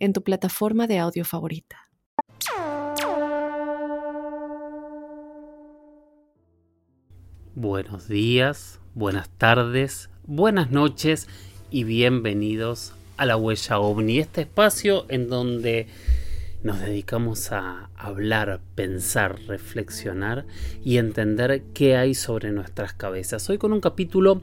en tu plataforma de audio favorita. Buenos días, buenas tardes, buenas noches y bienvenidos a la huella ovni, este espacio en donde nos dedicamos a hablar, pensar, reflexionar y entender qué hay sobre nuestras cabezas. Hoy con un capítulo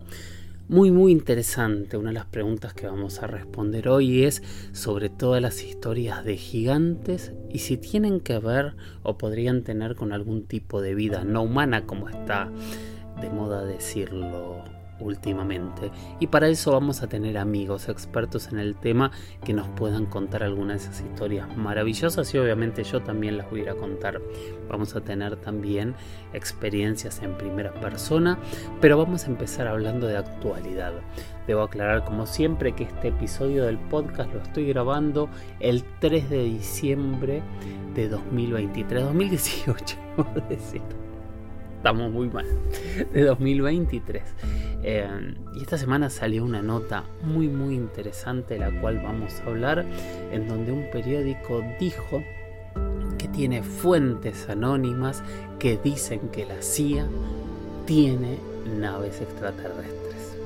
muy muy interesante. Una de las preguntas que vamos a responder hoy es sobre todas las historias de gigantes y si tienen que ver o podrían tener con algún tipo de vida no humana como está de moda decirlo últimamente. Y para eso vamos a tener amigos expertos en el tema que nos puedan contar algunas de esas historias maravillosas y obviamente yo también las voy a contar. Vamos a tener también experiencias en primera persona, pero vamos a empezar hablando de actualidad. Debo aclarar como siempre que este episodio del podcast lo estoy grabando el 3 de diciembre de 2023, 2018, decir estamos muy mal, de 2023. Eh, y esta semana salió una nota muy muy interesante, de la cual vamos a hablar, en donde un periódico dijo que tiene fuentes anónimas que dicen que la CIA tiene naves extraterrestres.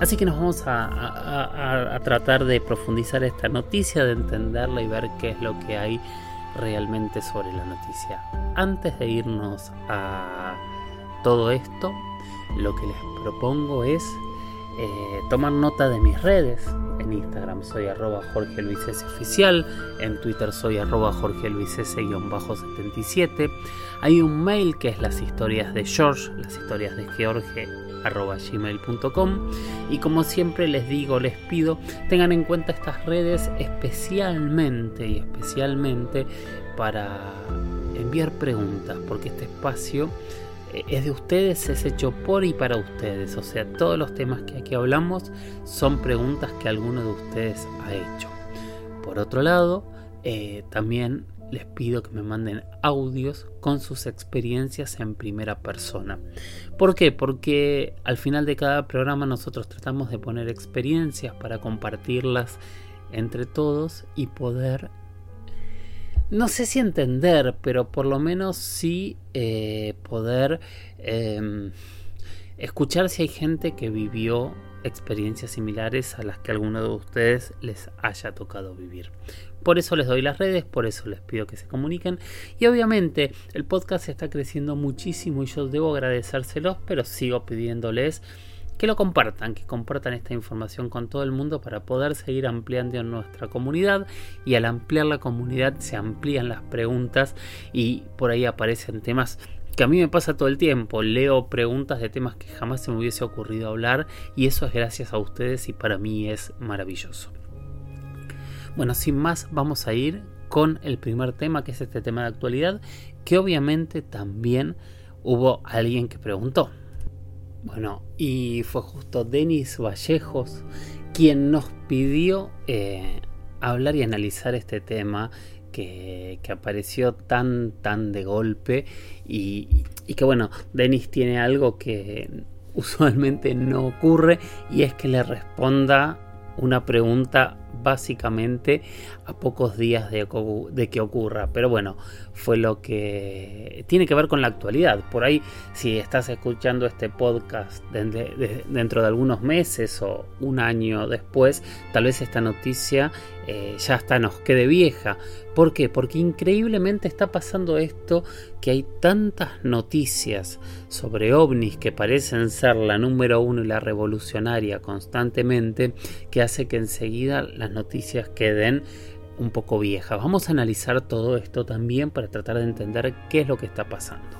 Así que nos vamos a, a tratar de profundizar esta noticia, de entenderla y ver qué es lo que hay realmente sobre la noticia. Antes de irnos a todo esto, lo que les propongo es eh, tomar nota de mis redes. En Instagram soy arroba Jorge Luis S. Oficial, en Twitter soy arroba Jorge Luis S-77. Hay un mail que es las historias de George, las historias de George arroba gmail.com y como siempre les digo, les pido, tengan en cuenta estas redes especialmente y especialmente para enviar preguntas, porque este espacio es de ustedes, es hecho por y para ustedes. O sea, todos los temas que aquí hablamos son preguntas que alguno de ustedes ha hecho. Por otro lado, eh, también les pido que me manden audios con sus experiencias en primera persona. ¿Por qué? Porque al final de cada programa nosotros tratamos de poner experiencias para compartirlas entre todos y poder no sé si entender, pero por lo menos sí eh, poder em, escuchar si hay gente que vivió experiencias similares a las que alguno de ustedes les haya tocado vivir. Por eso les doy las redes, por eso les pido que se comuniquen. Y obviamente el podcast está creciendo muchísimo y yo debo agradecérselos, pero sigo pidiéndoles que lo compartan, que compartan esta información con todo el mundo para poder seguir ampliando nuestra comunidad y al ampliar la comunidad se amplían las preguntas y por ahí aparecen temas que a mí me pasa todo el tiempo, leo preguntas de temas que jamás se me hubiese ocurrido hablar y eso es gracias a ustedes y para mí es maravilloso. Bueno, sin más vamos a ir con el primer tema que es este tema de actualidad que obviamente también hubo alguien que preguntó. Bueno, y fue justo Denis Vallejos quien nos pidió eh, hablar y analizar este tema que, apareció tan, tan de golpe y, y que bueno, Denis tiene algo que usualmente no ocurre y es que le responda una pregunta básicamente a pocos días de, que ocurra. Pero bueno, fue lo que tiene que ver con la actualidad. Por ahí, si estás escuchando este podcast dentro de algunos meses o un año después, tal vez esta noticia eh, ya hasta nos quede vieja. ¿Por qué? Porque increíblemente está pasando esto que hay tantas noticias sobre ovnis que parecen ser la número uno y la revolucionaria constantemente que hace que enseguida las noticias queden un poco viejas. Vamos a analizar todo esto también para tratar de entender qué es lo que está pasando.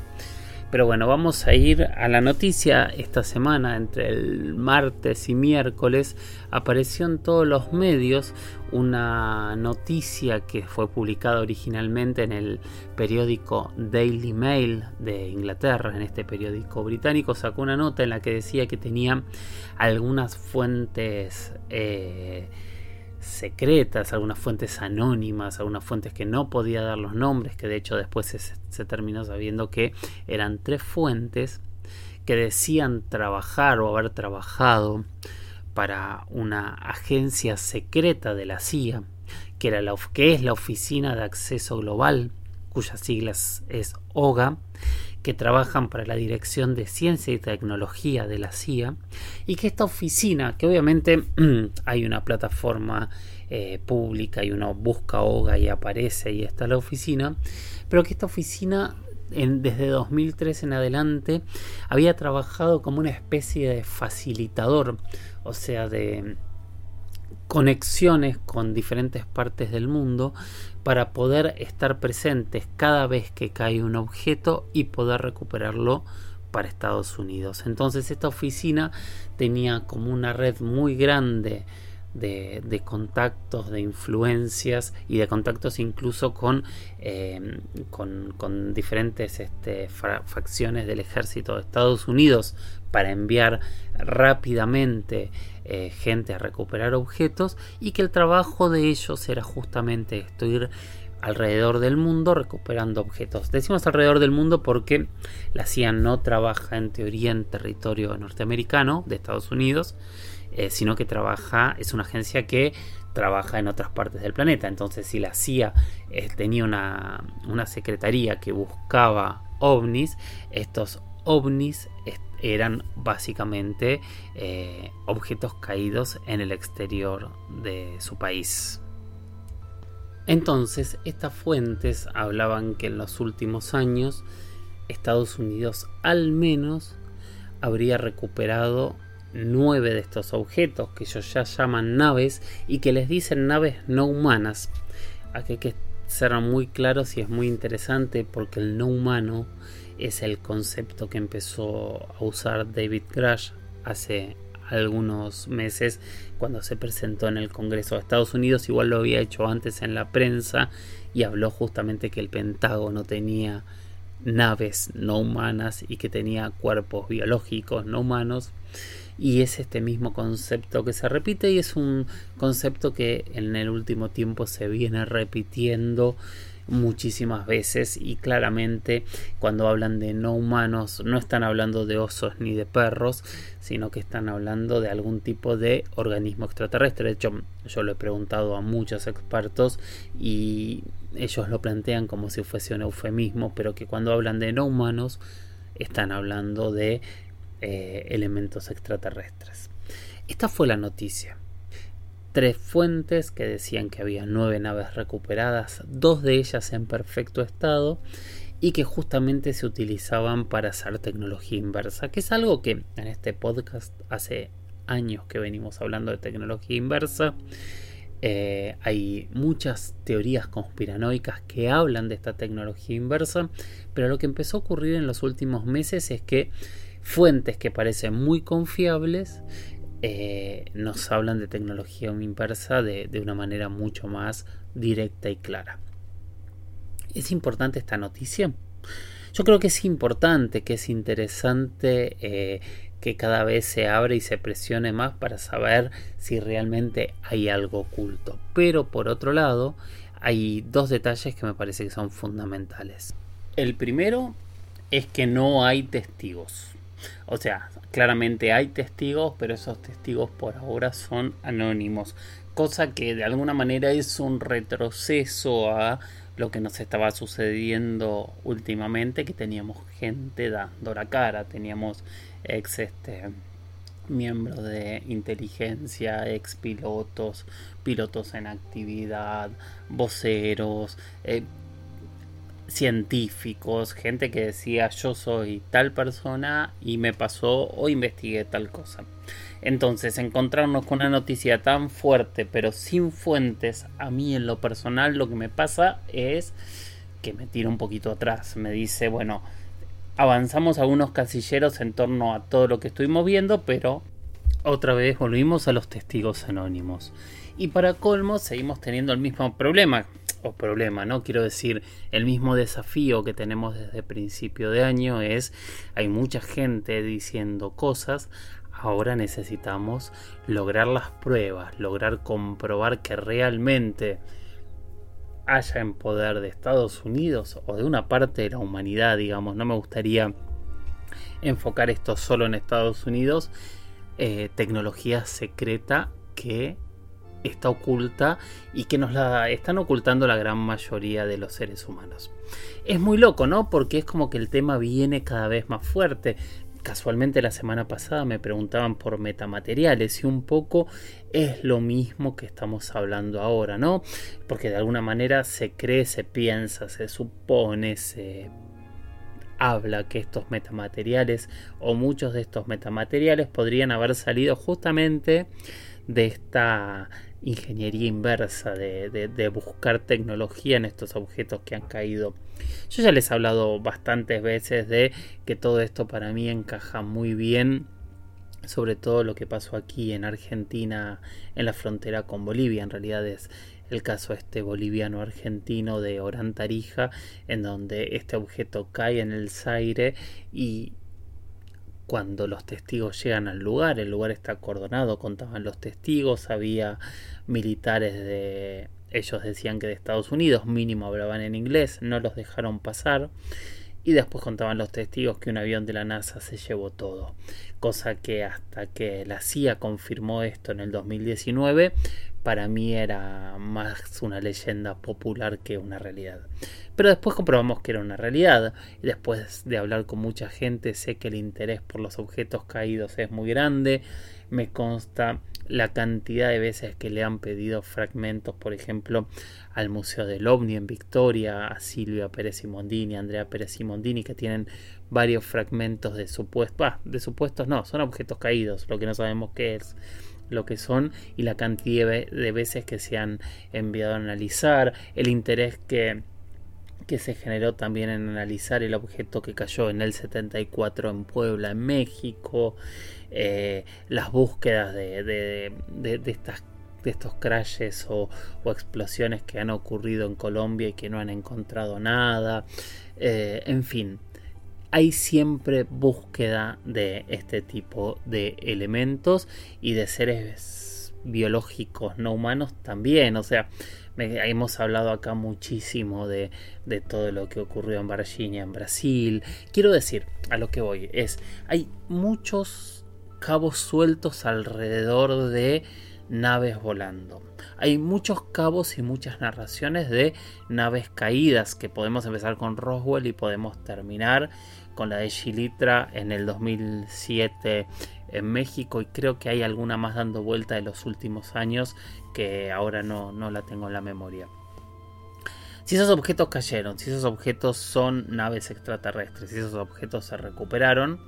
Pero bueno, vamos a ir a la noticia. Esta semana, entre el martes y miércoles, apareció en todos los medios una noticia que fue publicada originalmente en el periódico Daily Mail de Inglaterra, en este periódico británico, sacó una nota en la que decía que tenía algunas fuentes eh, secretas, algunas fuentes anónimas, algunas fuentes que no podía dar los nombres, que de hecho después se, terminó sabiendo que eran tres fuentes que decían trabajar o haber trabajado para una agencia secreta de la CIA, que, era la, que es la Oficina de Acceso Global, cuyas siglas es OGA, que trabajan para la Dirección de Ciencia y Tecnología de la CIA y que esta oficina, que obviamente hay una plataforma eh, pública y uno busca OGA y aparece y está la oficina, pero que esta oficina desde 2003 en adelante había trabajado como una especie de facilitador, o sea, de conexiones con diferentes partes del mundo para poder estar presentes cada vez que cae un objeto y poder recuperarlo para Estados Unidos. Entonces esta oficina tenía como una red muy grande de, contactos, de influencias y de contactos incluso con, eh, con, diferentes este, facciones del ejército de Estados Unidos para enviar rápidamente eh, gente a recuperar objetos y que el trabajo de ellos era justamente esto, ir alrededor del mundo recuperando objetos. Decimos alrededor del mundo porque la CIA no trabaja en teoría en territorio norteamericano de Estados Unidos, eh, sino que trabaja, es una agencia que trabaja en otras partes del planeta. Entonces, si la CIA eh, tenía una, una, secretaría que buscaba ovnis, estos ovnis eran básicamente eh, objetos caídos en el exterior de su país. Entonces, estas fuentes hablaban que en los últimos años Estados Unidos al menos habría recuperado nueve de estos objetos que ellos ya llaman naves y que les dicen naves no humanas. Aquí hay que ser muy claros y es muy interesante porque el no humano es el concepto que empezó a usar David Grush hace algunos meses cuando se presentó en el Congreso de Estados Unidos. Igual lo había hecho antes en la prensa y habló justamente que el Pentágono tenía naves no humanas y que tenía cuerpos biológicos no humanos y es este mismo concepto que se repite y es un concepto que en el último tiempo se viene repitiendo muchísimas veces y claramente cuando hablan de no humanos no están hablando de osos ni de perros sino que están hablando de algún tipo de organismo extraterrestre de hecho yo lo he preguntado a muchos expertos y ellos lo plantean como si fuese un eufemismo pero que cuando hablan de no humanos están hablando de eh, elementos extraterrestres. Esta fue la noticia. Tres fuentes que decían que había nueve naves recuperadas, dos de ellas en perfecto estado y que justamente se utilizaban para hacer tecnología inversa, que es algo que en este podcast hace años que venimos hablando de tecnología inversa. Eh, hay muchas teorías conspiranoicas que hablan de esta tecnología inversa, pero lo que empezó a ocurrir en los últimos meses es que fuentes que parecen muy confiables eh, nos hablan de tecnología inversa de, una manera mucho más directa y clara. ¿Es importante esta noticia? Yo creo que es importante, que es interesante eh, que cada vez se abre y se presione más para saber si realmente hay algo oculto. Pero por otro lado, hay dos detalles que me parece que son fundamentales. El primero es que no hay testigos. O sea, claramente hay testigos, pero esos testigos por ahora son anónimos. Cosa que de alguna manera es un retroceso a lo que nos estaba sucediendo últimamente, que teníamos gente dando la cara, teníamos ex este, miembros de inteligencia, ex pilotos, pilotos en actividad, voceros, eh, científicos, gente que decía yo soy tal persona y me pasó o investigué tal cosa. Entonces, encontrarnos con una noticia tan fuerte pero sin fuentes, a mí en lo personal lo que me pasa es que me tira un poquito atrás. Me dice, bueno, avanzamos algunos casilleros en torno a todo lo que estuvimos viendo, pero otra vez volvimos a los testigos anónimos. Y para colmo seguimos teniendo el mismo problema, o problema, ¿no? Quiero decir, el mismo desafío que tenemos desde principio de año es, hay mucha gente diciendo cosas, ahora necesitamos lograr las pruebas, lograr comprobar que realmente haya en poder de Estados Unidos o de una parte de la humanidad, digamos, no me gustaría enfocar esto solo en Estados Unidos, eh, tecnología secreta que está oculta y que nos la están ocultando la gran mayoría de los seres humanos. Es muy loco, ¿no? Porque es como que el tema viene cada vez más fuerte. Casualmente la semana pasada me preguntaban por metamateriales y un poco es lo mismo que estamos hablando ahora, ¿no? Porque de alguna manera se cree, se piensa, se supone, se habla que estos metamateriales o muchos de estos metamateriales podrían haber salido justamente de esta ingeniería inversa, de, buscar tecnología en estos objetos que han caído. Yo ya les he hablado bastantes veces de que todo esto para mí encaja muy bien sobre todo lo que pasó aquí en Argentina en la frontera con Bolivia en realidad es el caso este boliviano argentino de Orán Tarija en donde este objeto cae en el Zaire y cuando los testigos llegan al lugar, el lugar está acordonado, contaban los testigos, había militares de, ellos decían que de Estados Unidos, mínimo hablaban en inglés, no los dejaron pasar y después contaban los testigos que un avión de la NASA se llevó todo, cosa que hasta que la CIA confirmó esto en el 2019, para mí era más una leyenda popular que una realidad. Pero después comprobamos que era una realidad. Y después de hablar con mucha gente sé que el interés por los objetos caídos es muy grande, me consta la cantidad de veces que le han pedido fragmentos, por ejemplo, al Museo del OVNI en Victoria, a Silvia Pérez Simondini, a Andrea Pérez Simondini, que tienen varios fragmentos de supuestos, de supuestos no, son objetos caídos, lo que no sabemos qué es lo que son y la cantidad de veces que se han enviado a analizar, el interés que que se generó también en analizar el objeto que cayó en el 74 en Puebla, en México, eh, las búsquedas de, de, estas de estos crashes o, explosiones que han ocurrido en Colombia y que no han encontrado nada. Eh, en fin, hay siempre búsqueda de este tipo de elementos y de seres biológicos no humanos también. O sea, hemos hablado acá muchísimo de, de, todo lo que ocurrió en Varginha, en Brasil. Quiero decir, a lo que voy, es, hay muchos cabos sueltos alrededor de naves volando. Hay muchos cabos y muchas narraciones de naves caídas que podemos empezar con Roswell y podemos terminar con la de Chilitra en el 2007 en México y creo que hay alguna más dando vuelta de los últimos años que ahora no, no la tengo en la memoria. Si esos objetos cayeron, si esos objetos son naves extraterrestres, si esos objetos se recuperaron,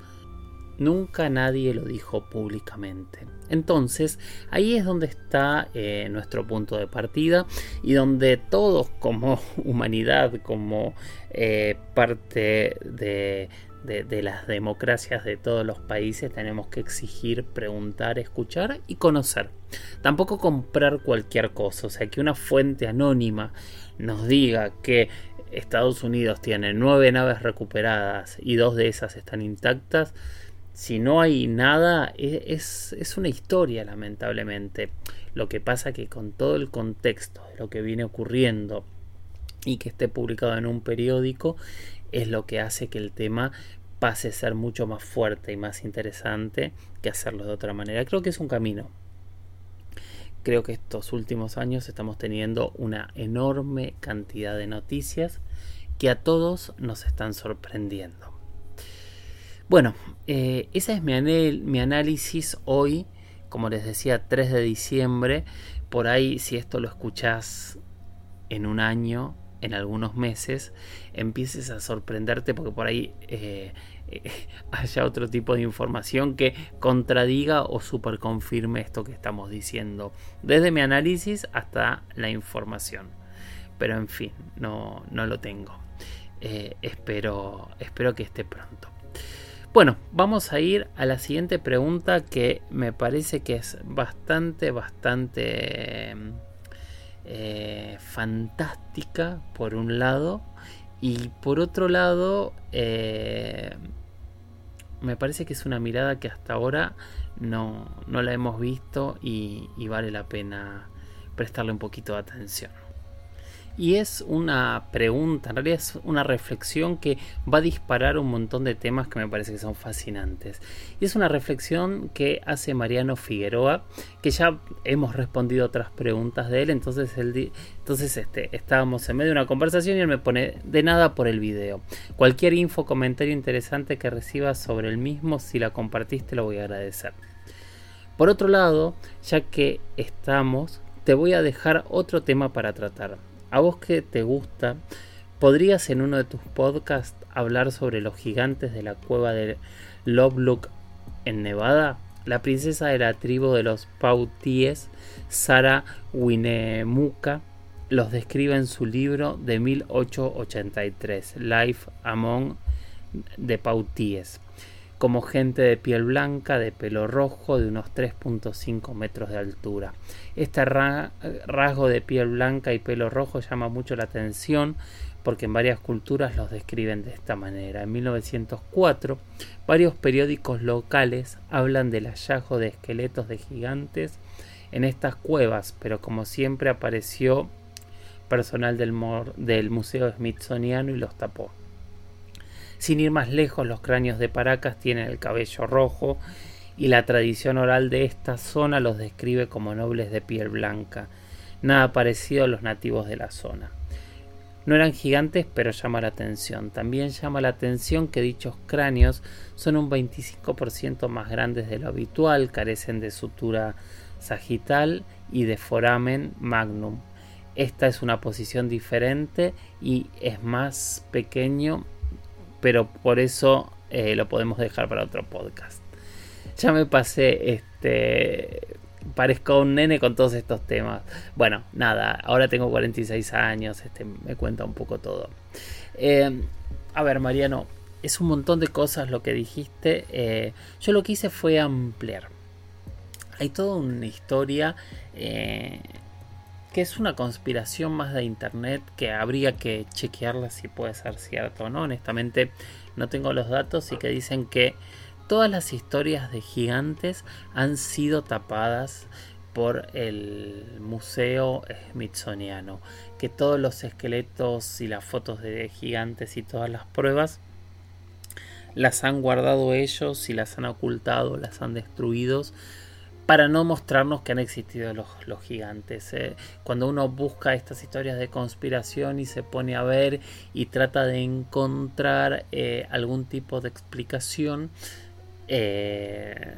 Nunca nadie lo dijo públicamente. Entonces, ahí es donde está eh, nuestro punto de partida y donde todos como humanidad, como eh, parte de, de, las democracias de todos los países tenemos que exigir, preguntar, escuchar y conocer. Tampoco comprar cualquier cosa, o sea, que una fuente anónima nos diga que Estados Unidos tiene nueve naves recuperadas y dos de esas están intactas, si no hay nada, e, es, es, una historia, lamentablemente. Lo que pasa que con todo el contexto de lo que viene ocurriendo y que esté publicado en un periódico, es lo que hace que el tema pase a ser mucho más fuerte y más interesante que hacerlo de otra manera. Creo que es un camino. Creo que estos últimos años estamos teniendo una enorme cantidad de noticias que a todos nos están sorprendiendo. Bueno, eh, ese es mi, análisis hoy, como les decía, 3 de diciembre. Por ahí, si esto lo escuchás en un año, en algunos meses, empieces a sorprenderte porque por ahí eh, haya otro tipo de información que contradiga o superconfirme esto que estamos diciendo, desde mi análisis hasta la información. Pero en fin, no, no lo tengo. eh, espero, espero que esté pronto. Bueno, vamos a ir a la siguiente pregunta que me parece que es bastante, bastante eh, fantástica por un lado y por otro lado eh, me parece que es una mirada que hasta ahora no, la hemos visto y vale la pena prestarle un poquito de atención. Y es una pregunta, en realidad es una reflexión que va a disparar un montón de temas que me parece que son fascinantes. Y es una reflexión que hace Mariano Figueroa, que ya hemos respondido otras preguntas de él, entonces, él, entonces este, estábamos en medio de una conversación y él me pone de nada por el video. Cualquier info, comentario interesante que recibas sobre el mismo, si la compartiste, lo voy a agradecer. Por otro lado, ya que estamos, te voy a dejar otro tema para tratar a vos que te gusta, ¿podrías en uno de tus podcasts hablar sobre los gigantes de la cueva de Lovelock en Nevada? La princesa de la tribu de los Pautíes, Sara Winemuka, los describe en su libro de 1883, Life Among the Pautíes como gente de piel blanca, de pelo rojo, de unos 3.5 metros de altura. Este rasgo de piel blanca y pelo rojo llama mucho la atención porque en varias culturas los describen de esta manera. En 1904, varios periódicos locales hablan del hallazgo de esqueletos de gigantes en estas cuevas, pero como siempre apareció personal del, del Museo Smithsoniano y los tapó. Sin ir más lejos, los cráneos de Paracas tienen el cabello rojo y la tradición oral de esta zona los describe como nobles de piel blanca, nada parecido a los nativos de la zona. No eran gigantes, pero llama la atención. También llama la atención que dichos cráneos son un 25% más grandes de lo habitual, carecen de sutura sagital y de foramen magnum. Esta es una posición diferente y es más pequeño pero por eso eh, lo podemos dejar para otro podcast. Ya me pasé, este, parezco un nene con todos estos temas. Bueno, nada, ahora tengo 46 años, este, me cuenta un poco todo. Eh, a ver, Mariano, es un montón de cosas lo que dijiste. Eh, yo lo que hice fue ampliar. Hay toda una historia que es una conspiración más de internet que habría que chequearla si puede ser cierto o no. Honestamente no tengo los datos y que dicen que todas las historias de gigantes han sido tapadas por el Museo Smithsoniano, que todos los esqueletos y las fotos de gigantes y todas las pruebas las han guardado ellos y las han ocultado, las han destruido para no mostrarnos que han existido los, gigantes. ¿eh? Cuando uno busca estas historias de conspiración y se pone a ver y trata de encontrar eh, algún tipo de explicación, eh,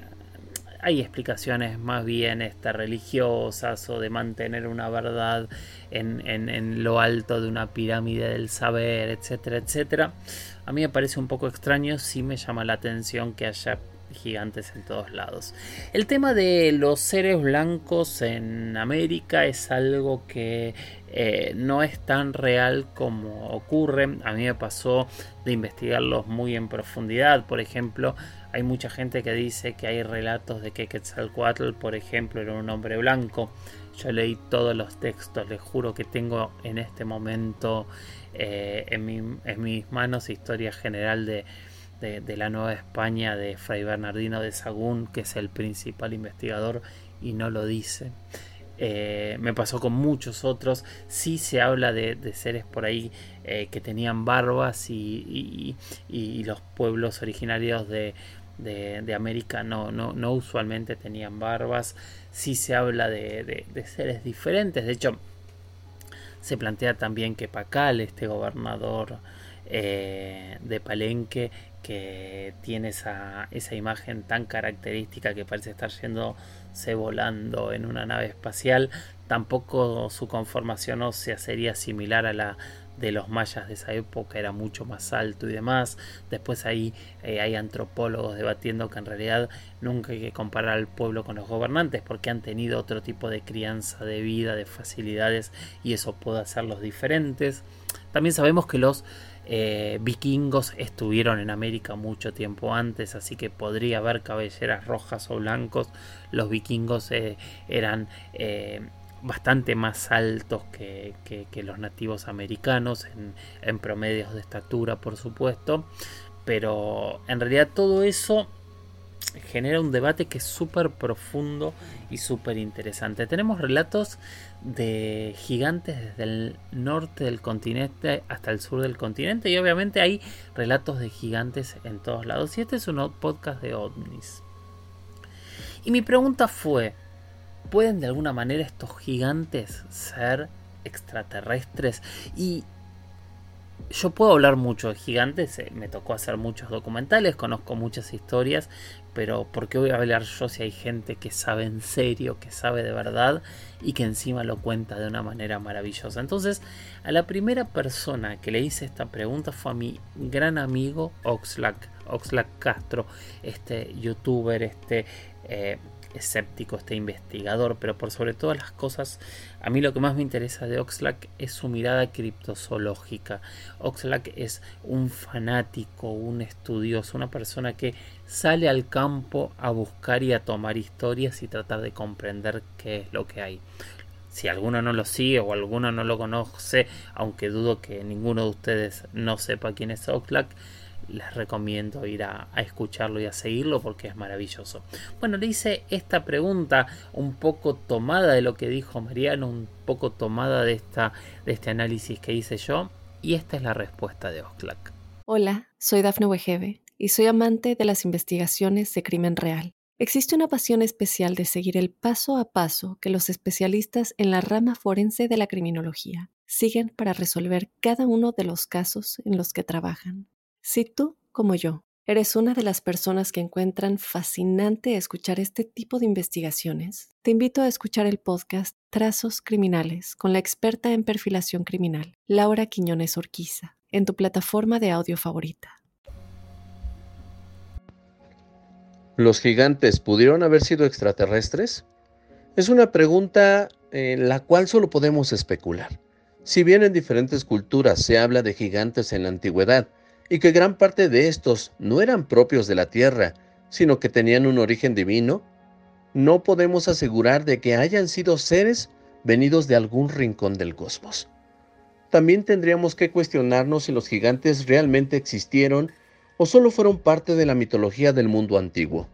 hay explicaciones más bien este, religiosas o de mantener una verdad en, en, lo alto de una pirámide del saber, etcétera, etcétera. A mí me parece un poco extraño, sí me llama la atención que haya gigantes en todos lados. El tema de los seres blancos en América es algo que eh, no es tan real como ocurre. A mí me pasó de investigarlos muy en profundidad. Por ejemplo, hay mucha gente que dice que hay relatos de que Quetzalcoatl, por ejemplo, era un hombre blanco. Yo leí todos los textos, les juro que tengo en este momento eh, en, en mis manos historia general de de, la Nueva España de Fray Bernardino de Sagún, que es el principal investigador y no lo dice. Eh, me pasó con muchos otros. Sí se habla de, seres por ahí eh, que tenían barbas y, los pueblos originarios de, América no, no, no, usualmente tenían barbas. Sí se habla de, seres diferentes. De hecho, se plantea también que Pacal, este gobernador eh, de Palenque, que tiene esa, esa imagen tan característica que parece estar yéndose volando en una nave espacial, tampoco su conformación ósea sería similar a la de los mayas de esa época, era mucho más alto y demás. Después ahí eh, hay antropólogos debatiendo que en realidad nunca hay que comparar al pueblo con los gobernantes porque han tenido otro tipo de crianza de vida, de facilidades y eso puede hacerlos diferentes. También sabemos que los eh, vikingos estuvieron en América mucho tiempo antes, así que podría haber cabelleras rojas o blancos. Los vikingos eh, eran eh, bastante más altos que, los nativos americanos, en, en promedios de estatura, por supuesto. Pero en realidad todo eso genera un debate que es súper profundo y súper interesante. Tenemos relatos de gigantes desde el norte del continente hasta el sur del continente y obviamente hay relatos de gigantes en todos lados. Y este es un podcast de ovnis. Y mi pregunta fue, ¿pueden de alguna manera estos gigantes ser extraterrestres? Y yo puedo hablar mucho de gigantes, eh, me tocó hacer muchos documentales, conozco muchas historias, pero ¿por qué voy a hablar yo si hay gente que sabe en serio, que sabe de verdad y que encima lo cuenta de una manera maravillosa? Entonces, a la primera persona que le hice esta pregunta fue a mi gran amigo Oxlack, Oxlack Castro, este youtuber, este eh, escéptico, este investigador, pero por sobre todas las cosas, a mí lo que más me interesa de Oxlack es su mirada criptozoológica. Oxlack es un fanático, un estudioso, una persona que sale al campo a buscar y a tomar historias y tratar de comprender qué es lo que hay. Si alguno no lo sigue o alguno no lo conoce, aunque dudo que ninguno de ustedes no sepa quién es Oxlack, les recomiendo ir a, escucharlo y a seguirlo porque es maravilloso. Bueno, le hice esta pregunta un poco tomada de lo que dijo Mariano, un poco tomada de, esta, de este análisis que hice yo, y esta es la respuesta de Oxlack. Hola, soy Dafne Wegebe y soy amante de las investigaciones de crimen real. Existe una pasión especial de seguir el paso a paso que los especialistas en la rama forense de la criminología siguen para resolver cada uno de los casos en los que trabajan. Si tú, como yo, eres una de las personas que encuentran fascinante escuchar este tipo de investigaciones, te invito a escuchar el podcast Trazos Criminales con la experta en perfilación criminal, Laura Quiñones Orquiza, en tu plataforma de audio favorita. ¿Los gigantes pudieron haber sido extraterrestres? Es una pregunta en la cual solo podemos especular. Si bien en diferentes culturas se habla de gigantes en la antigüedad, y que gran parte de estos no eran propios de la tierra, sino que tenían un origen divino, no podemos asegurar de que hayan sido seres venidos de algún rincón del cosmos. También tendríamos que cuestionarnos si los gigantes realmente existieron o solo fueron parte de la mitología del mundo antiguo.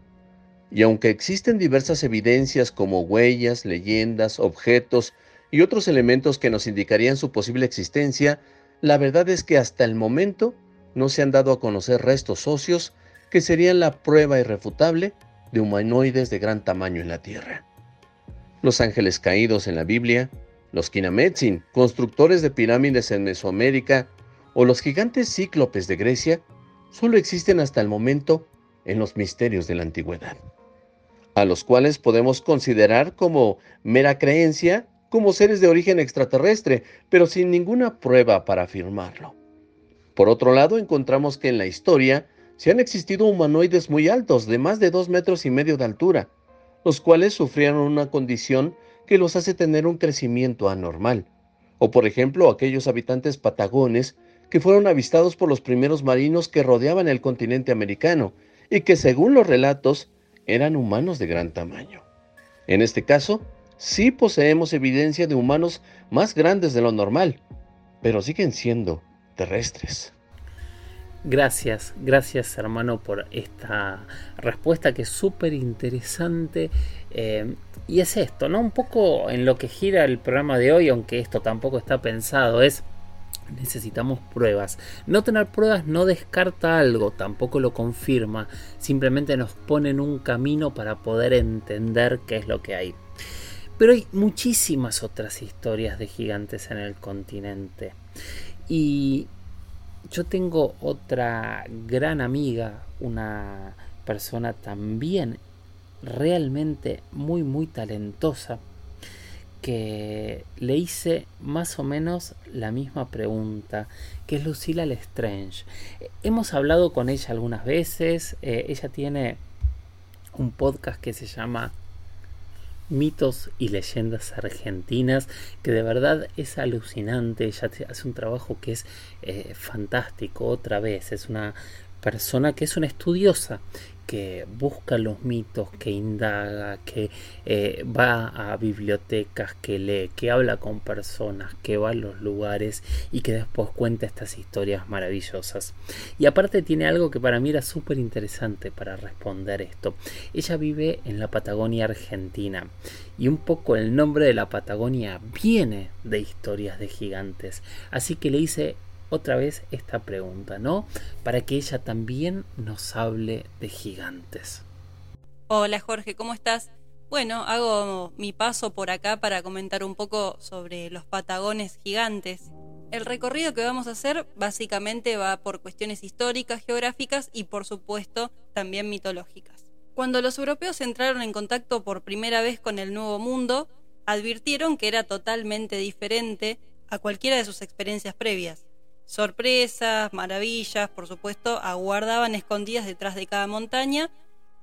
Y aunque existen diversas evidencias como huellas, leyendas, objetos y otros elementos que nos indicarían su posible existencia, la verdad es que hasta el momento no se han dado a conocer restos óseos que serían la prueba irrefutable de humanoides de gran tamaño en la Tierra. Los ángeles caídos en la Biblia, los Kinametsin, constructores de pirámides en Mesoamérica, o los gigantes cíclopes de Grecia, solo existen hasta el momento en los misterios de la antigüedad, a los cuales podemos considerar como mera creencia, como seres de origen extraterrestre, pero sin ninguna prueba para afirmarlo. Por otro lado, encontramos que en la historia se han existido humanoides muy altos, de más de dos metros y medio de altura, los cuales sufrieron una condición que los hace tener un crecimiento anormal. O por ejemplo, aquellos habitantes patagones que fueron avistados por los primeros marinos que rodeaban el continente americano y que según los relatos eran humanos de gran tamaño. En este caso, sí poseemos evidencia de humanos más grandes de lo normal, pero siguen siendo terrestres. Gracias, gracias hermano por esta respuesta que es súper interesante. Eh, y es esto, ¿no? Un poco en lo que gira el programa de hoy, aunque esto tampoco está pensado, es necesitamos pruebas. No tener pruebas no descarta algo, tampoco lo confirma, simplemente nos pone en un camino para poder entender qué es lo que hay. Pero hay muchísimas otras historias de gigantes en el continente. Y yo tengo otra gran amiga, una persona también realmente muy muy talentosa que le hice más o menos la misma pregunta, que es Lucila Lestrange. Hemos hablado con ella algunas veces, eh, ella tiene un podcast que se llama mitos y leyendas argentinas que de verdad es alucinante. Ella hace un trabajo que es eh, fantástico. Otra vez, es una persona que es una estudiosa que busca los mitos, que indaga, que eh, va a bibliotecas, que lee, que habla con personas, que va a los lugares y que después cuenta estas historias maravillosas. Y aparte tiene algo que para mí era súper interesante para responder esto. Ella vive en la Patagonia Argentina y un poco el nombre de la Patagonia viene de historias de gigantes. Así que le hice otra vez esta pregunta, ¿no? Para que ella también nos hable de gigantes. Hola Jorge, ¿cómo estás? Bueno, hago mi paso por acá para comentar un poco sobre los patagones gigantes. El recorrido que vamos a hacer básicamente va por cuestiones históricas, geográficas y por supuesto también mitológicas. Cuando los europeos entraron en contacto por primera vez con el Nuevo Mundo, advirtieron que era totalmente diferente a cualquiera de sus experiencias previas. Sorpresas, maravillas, por supuesto, aguardaban escondidas detrás de cada montaña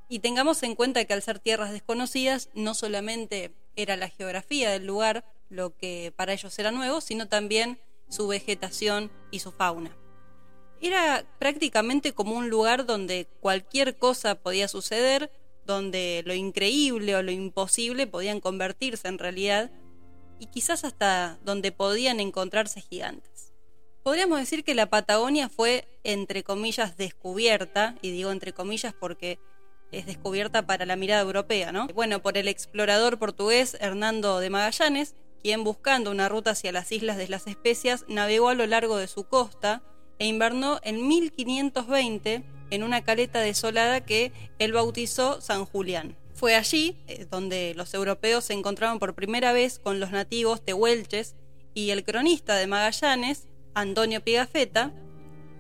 y tengamos en cuenta que al ser tierras desconocidas no solamente era la geografía del lugar lo que para ellos era nuevo, sino también su vegetación y su fauna. Era prácticamente como un lugar donde cualquier cosa podía suceder, donde lo increíble o lo imposible podían convertirse en realidad y quizás hasta donde podían encontrarse gigantes. Podríamos decir que la Patagonia fue, entre comillas, descubierta, y digo entre comillas porque es descubierta para la mirada europea, ¿no? Bueno, por el explorador portugués Hernando de Magallanes, quien buscando una ruta hacia las Islas de las Especias navegó a lo largo de su costa e invernó en 1520 en una caleta desolada que él bautizó San Julián. Fue allí eh, donde los europeos se encontraron por primera vez con los nativos tehuelches y el cronista de Magallanes, Antonio Pigafetta,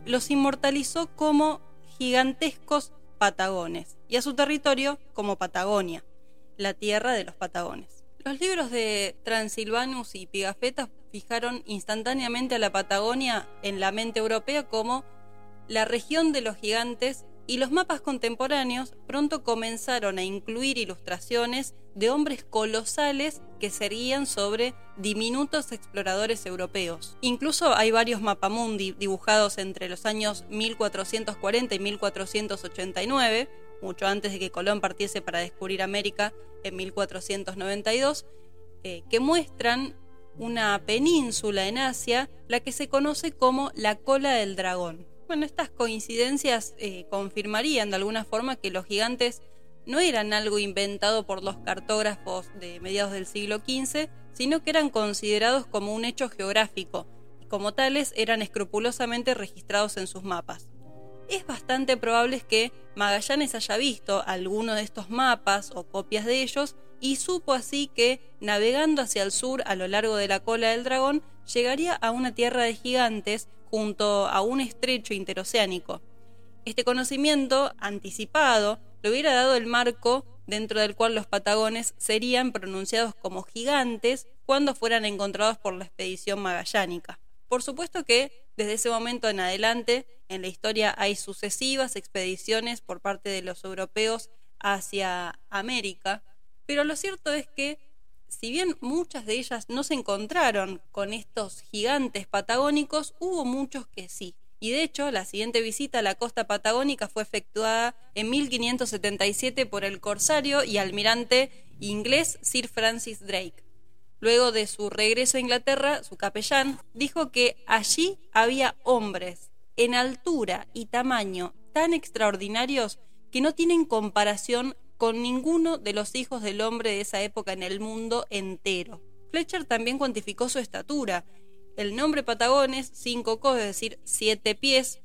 los inmortalizó como gigantescos patagones y a su territorio como Patagonia, la tierra de los patagones. Los libros de Transilvanus y Pigafetta fijaron instantáneamente a la Patagonia en la mente europea como la región de los gigantes y los mapas contemporáneos pronto comenzaron a incluir ilustraciones de hombres colosales que serían sobre diminutos exploradores europeos. Incluso hay varios mapamundi dibujados entre los años 1440 y 1489, mucho antes de que Colón partiese para descubrir América en 1492, eh, que muestran una península en Asia, la que se conoce como la cola del dragón. Bueno, estas coincidencias eh, confirmarían de alguna forma que los gigantes no eran algo inventado por los cartógrafos de mediados del siglo XV, sino que eran considerados como un hecho geográfico y como tales eran escrupulosamente registrados en sus mapas. Es bastante probable que Magallanes haya visto alguno de estos mapas o copias de ellos y supo así que, navegando hacia el sur a lo largo de la cola del dragón, llegaría a una tierra de gigantes junto a un estrecho interoceánico. Este conocimiento anticipado le hubiera dado el marco dentro del cual los patagones serían pronunciados como gigantes cuando fueran encontrados por la expedición magallánica. Por supuesto que desde ese momento en adelante en la historia hay sucesivas expediciones por parte de los europeos hacia América, pero lo cierto es que si bien muchas de ellas no se encontraron con estos gigantes patagónicos, hubo muchos que sí. Y de hecho, la siguiente visita a la costa patagónica fue efectuada en 1577 por el corsario y almirante inglés Sir Francis Drake. Luego de su regreso a Inglaterra, su capellán dijo que allí había hombres en altura y tamaño tan extraordinarios que no tienen comparación con ninguno de los hijos del hombre de esa época en el mundo entero. Fletcher también cuantificó su estatura. El nombre Patagones, 5 cos, es decir, 7 pies,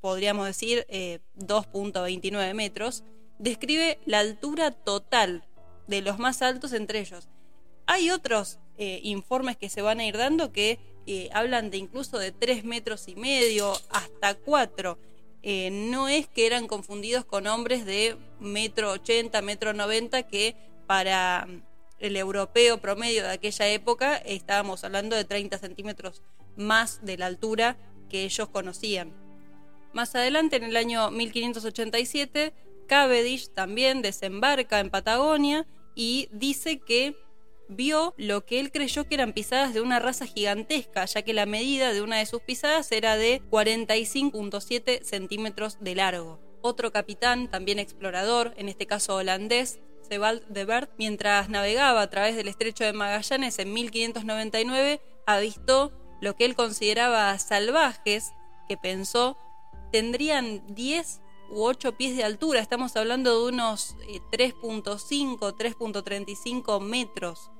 podríamos decir 2.29 eh, metros, describe la altura total de los más altos entre ellos. Hay otros eh, informes que se van a ir dando que eh, hablan de incluso de 3 metros y medio hasta 4. Eh, no es que eran confundidos con hombres de metro ochenta, metro noventa, que para mm, el europeo promedio de aquella época estábamos hablando de 30 centímetros más de la altura que ellos conocían. Más adelante, en el año 1587, Cavendish también desembarca en Patagonia y dice que vio lo que él creyó que eran pisadas de una raza gigantesca, ya que la medida de una de sus pisadas era de 45.7 centímetros de largo. Otro capitán, también explorador, en este caso holandés, Sebald de Bert, mientras navegaba a través del estrecho de Magallanes en 1599, avistó lo que él consideraba salvajes, que pensó tendrían 10 u 8 pies de altura. Estamos hablando de unos 3.5, eh, 3.35 metros.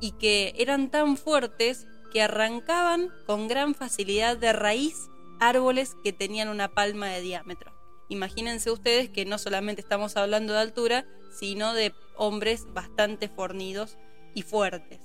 Y que eran tan fuertes que arrancaban con gran facilidad de raíz árboles que tenían una palma de diámetro. Imagínense ustedes que no solamente estamos hablando de altura, sino de hombres bastante fornidos y fuertes.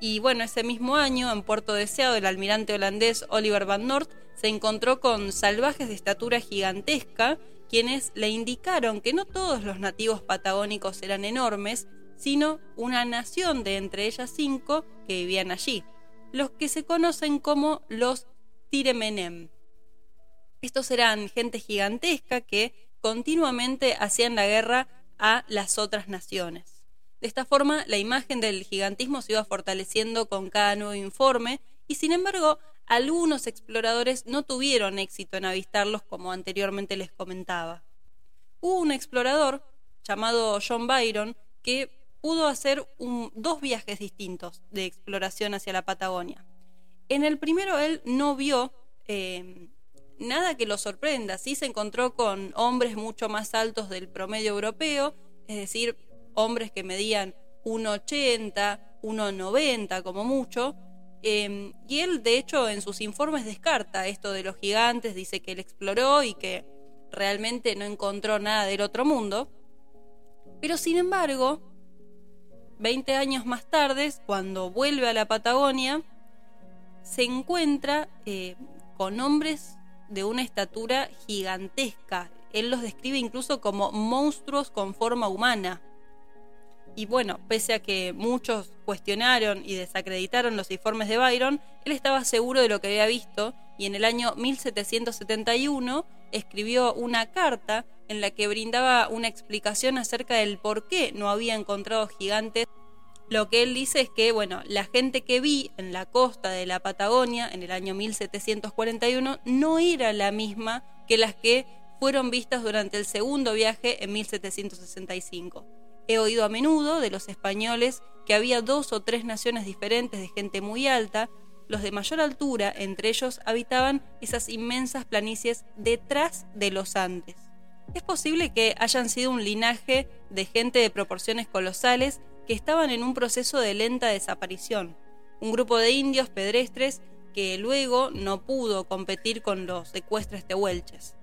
Y bueno, ese mismo año, en Puerto Deseado, el almirante holandés Oliver van Noort se encontró con salvajes de estatura gigantesca quienes le indicaron que no todos los nativos patagónicos eran enormes, sino una nación de entre ellas cinco que vivían allí, los que se conocen como los Tiremenem. Estos eran gente gigantesca que continuamente hacían la guerra a las otras naciones. De esta forma, la imagen del gigantismo se iba fortaleciendo con cada nuevo informe y sin embargo algunos exploradores no tuvieron éxito en avistarlos como anteriormente les comentaba. Hubo un explorador llamado John Byron que pudo hacer dos viajes distintos de exploración hacia la Patagonia. En el primero él no vio eh, nada que lo sorprenda, sí se encontró con hombres mucho más altos del promedio europeo, es decir, hombres que medían 1,80, 1,90 como mucho, Em, y él, de hecho, en sus informes descarta esto de los gigantes, dice que él exploró y que realmente no encontró nada del otro mundo. Pero sin embargo, 20 años más tarde, cuando vuelve a la Patagonia, se encuentra eh, con hombres de una estatura gigantesca. Él los describe incluso como monstruos con forma humana. Y bueno, pese a que muchos cuestionaron y desacreditaron los informes de Byron, él estaba seguro de lo que había visto y en el año 1771 escribió una carta en la que brindaba una explicación acerca del por qué no había encontrado gigantes. Lo que él dice es que, bueno, la gente que vi en la costa de la Patagonia en el año 1741 no era la misma que las que fueron vistas durante el segundo viaje en 1765. He oído a menudo de los españoles que había dos o tres naciones diferentes de gente muy alta, los de mayor altura, entre ellos, habitaban esas inmensas planicies detrás de los Andes. Es posible que hayan sido un linaje de gente de proporciones colosales que estaban en un proceso de lenta desaparición, un grupo de indios pedestres que luego no pudo competir con los secuestres tehuelches.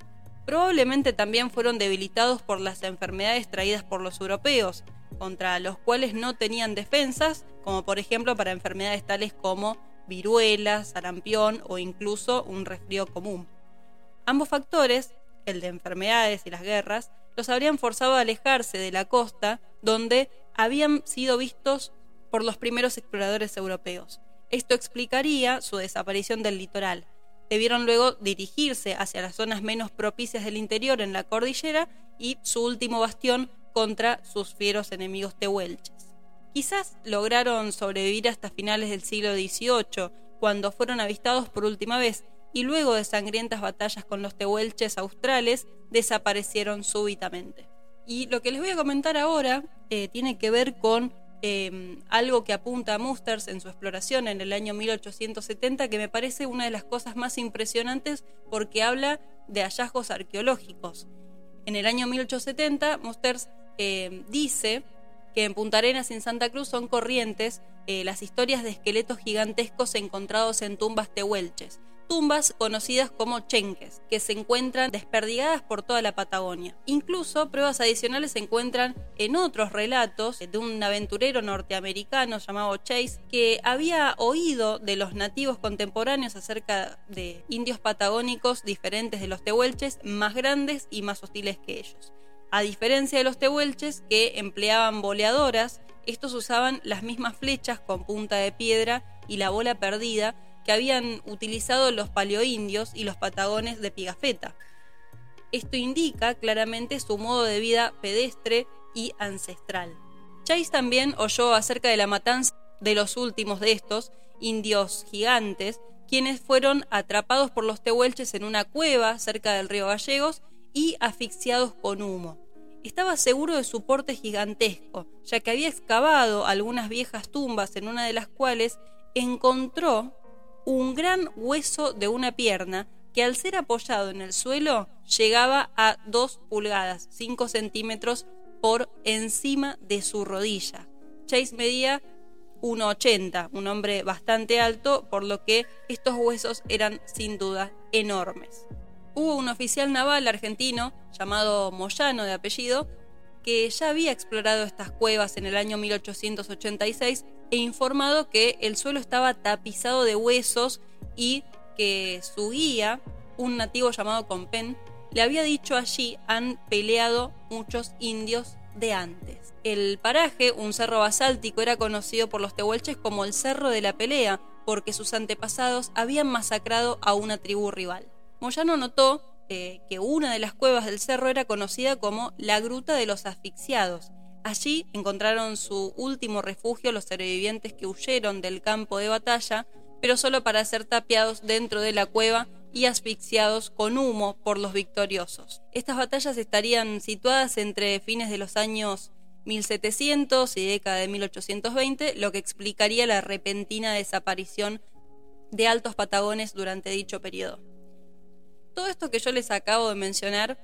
Probablemente también fueron debilitados por las enfermedades traídas por los europeos, contra los cuales no tenían defensas, como por ejemplo para enfermedades tales como viruela, sarampión o incluso un resfrío común. Ambos factores, el de enfermedades y las guerras, los habrían forzado a alejarse de la costa donde habían sido vistos por los primeros exploradores europeos. Esto explicaría su desaparición del litoral, debieron luego dirigirse hacia las zonas menos propicias del interior en la cordillera y su último bastión contra sus fieros enemigos tehuelches. Quizás lograron sobrevivir hasta finales del siglo XVIII, cuando fueron avistados por última vez, y luego de sangrientas batallas con los tehuelches australes, desaparecieron súbitamente. Y lo que les voy a comentar ahora eh, tiene que ver con Em, algo que apunta a Musters en su exploración en el año 1870, que me parece una de las cosas más impresionantes porque habla de hallazgos arqueológicos. En el año 1870, Musters em, dice que en Punta Arenas y en Santa Cruz son corrientes eh, las historias de esqueletos gigantescos encontrados en tumbas tehuelches, tumbas conocidas como chenques, que se encuentran desperdigadas por toda la Patagonia. Incluso pruebas adicionales se encuentran en otros relatos de un aventurero norteamericano llamado Chase que había oído de los nativos contemporáneos acerca de indios patagónicos diferentes de los tehuelches, más grandes y más hostiles que ellos. A diferencia de los tehuelches que empleaban boleadoras, estos usaban las mismas flechas con punta de piedra y la bola perdida que habían utilizado los paleoindios y los patagones de Pigafetta. Esto indica claramente su modo de vida pedestre y ancestral. Chase también oyó acerca de la matanza de los últimos de estos indios gigantes, quienes fueron atrapados por los tehuelches en una cueva cerca del río Gallegos y asfixiados con humo. Estaba seguro de su porte gigantesco, ya que había excavado algunas viejas tumbas en una de las cuales encontró un gran hueso de una pierna que al ser apoyado en el suelo llegaba a 2 pulgadas, 5 centímetros por encima de su rodilla. Chase medía 1,80, un hombre bastante alto, por lo que estos huesos eran sin duda enormes. Hubo un oficial naval argentino llamado Moyano de apellido que ya había explorado estas cuevas en el año 1886 e informado que el suelo estaba tapizado de huesos y que su guía, un nativo llamado Compen, le había dicho allí han peleado muchos indios de antes. El paraje, un cerro basáltico, era conocido por los tehuelches como el Cerro de la Pelea, porque sus antepasados habían masacrado a una tribu rival. Moyano notó eh, que una de las cuevas del cerro era conocida como la Gruta de los Asfixiados. Allí encontraron su último refugio los sobrevivientes que huyeron del campo de batalla, pero solo para ser tapiados dentro de la cueva y asfixiados con humo por los victoriosos. Estas batallas estarían situadas entre fines de los años 1700 y década de 1820, lo que explicaría la repentina desaparición de altos patagones durante dicho periodo. Todo esto que yo les acabo de mencionar,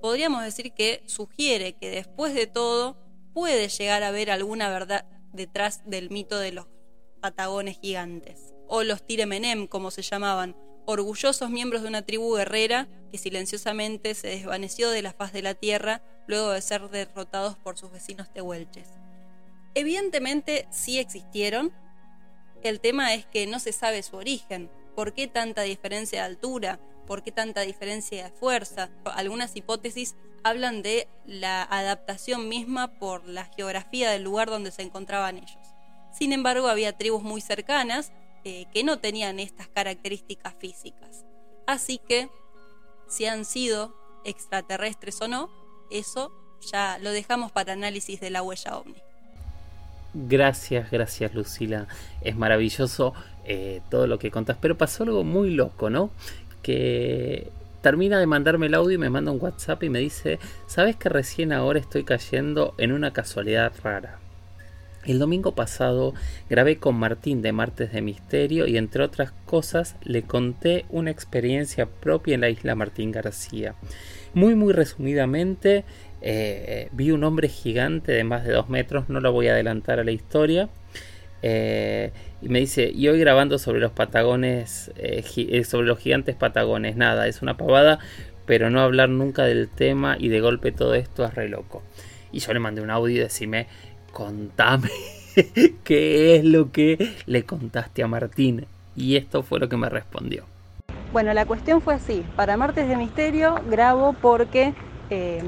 podríamos decir que sugiere que después de todo puede llegar a haber alguna verdad detrás del mito de los patagones gigantes, o los Tiremenem como se llamaban, orgullosos miembros de una tribu guerrera que silenciosamente se desvaneció de la faz de la tierra luego de ser derrotados por sus vecinos tehuelches. Evidentemente sí existieron, el tema es que no se sabe su origen, por qué tanta diferencia de altura, por qué tanta diferencia de fuerza. Algunas hipótesis hablan de la adaptación misma por la geografía del lugar donde se encontraban ellos. Sin embargo, había tribus muy cercanas eh, que no tenían estas características físicas. Así que, si han sido extraterrestres o no, eso ya lo dejamos para análisis de la huella ovni. Gracias, gracias Lucila. Es maravilloso eh, todo lo que contás, pero pasó algo muy loco, ¿no? Que termina de mandarme el audio y me manda un WhatsApp y me dice, ¿sabes que recién ahora estoy cayendo en una casualidad rara? El domingo pasado grabé con Martín de Martes de Misterio y entre otras cosas le conté una experiencia propia en la isla Martín García. Muy muy resumidamente eh, vi un hombre gigante de más de dos metros, no lo voy a adelantar a la historia. Eh, y me dice, y hoy grabando sobre los patagones, eh, sobre los gigantes patagones, nada, es una pavada, pero no hablar nunca del tema y de golpe todo esto es re loco. Y yo le mandé un audio y decime, contame qué es lo que le contaste a Martín. Y esto fue lo que me respondió. Bueno, la cuestión fue así. Para Martes de Misterio grabo porque eh,